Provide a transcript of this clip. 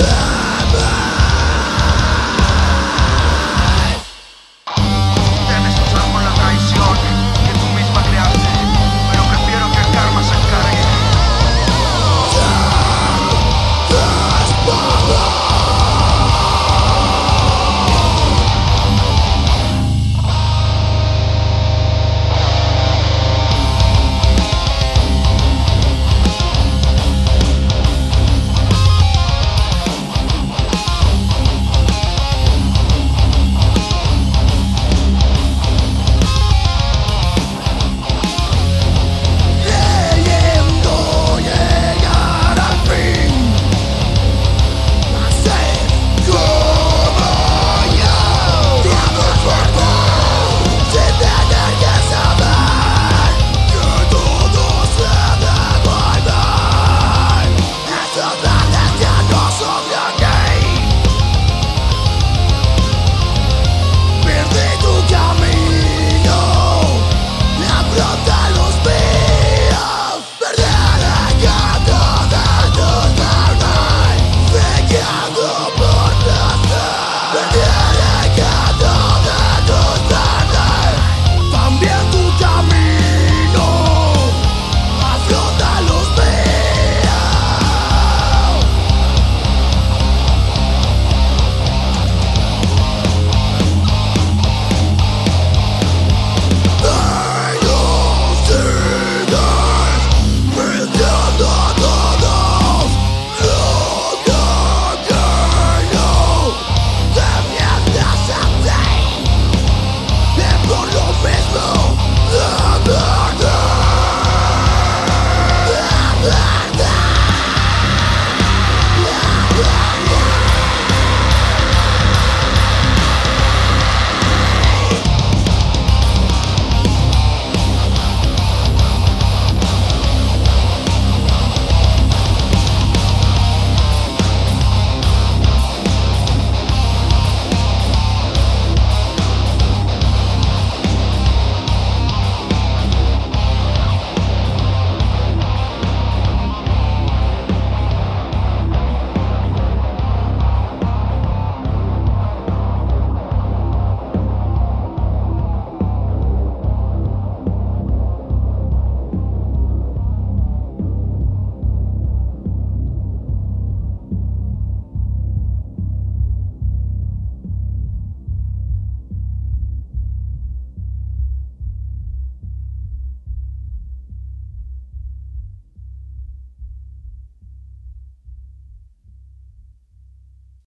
Ah!